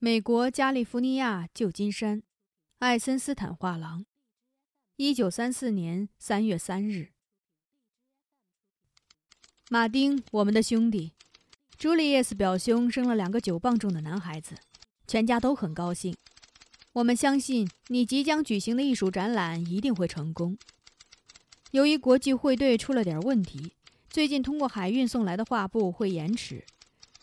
美国加利福尼亚旧金山，爱森斯坦画廊，一九三四年三月三日。马丁，我们的兄弟，朱利叶斯表兄生了两个九磅重的男孩子，全家都很高兴。我们相信你即将举行的艺术展览一定会成功。由于国际汇兑出了点问题，最近通过海运送来的画布会延迟。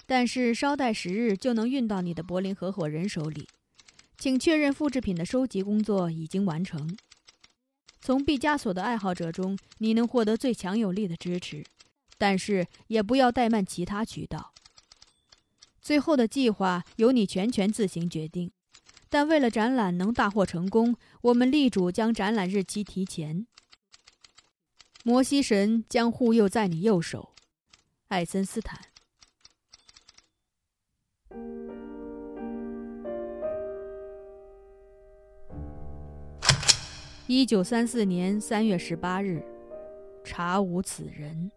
但是稍待十日就能运到你的柏林合伙人手里，请确认复制品的收集工作已经完成。从毕加索的爱好者中，你能获得最强有力的支持，但是也不要怠慢其他渠道。最后的计划由你全权自行决定，但为了展览能大获成功，我们力主将展览日期提前。摩西神将护佑在你右手，艾森斯坦。一九三四年三月十八日，查无此人。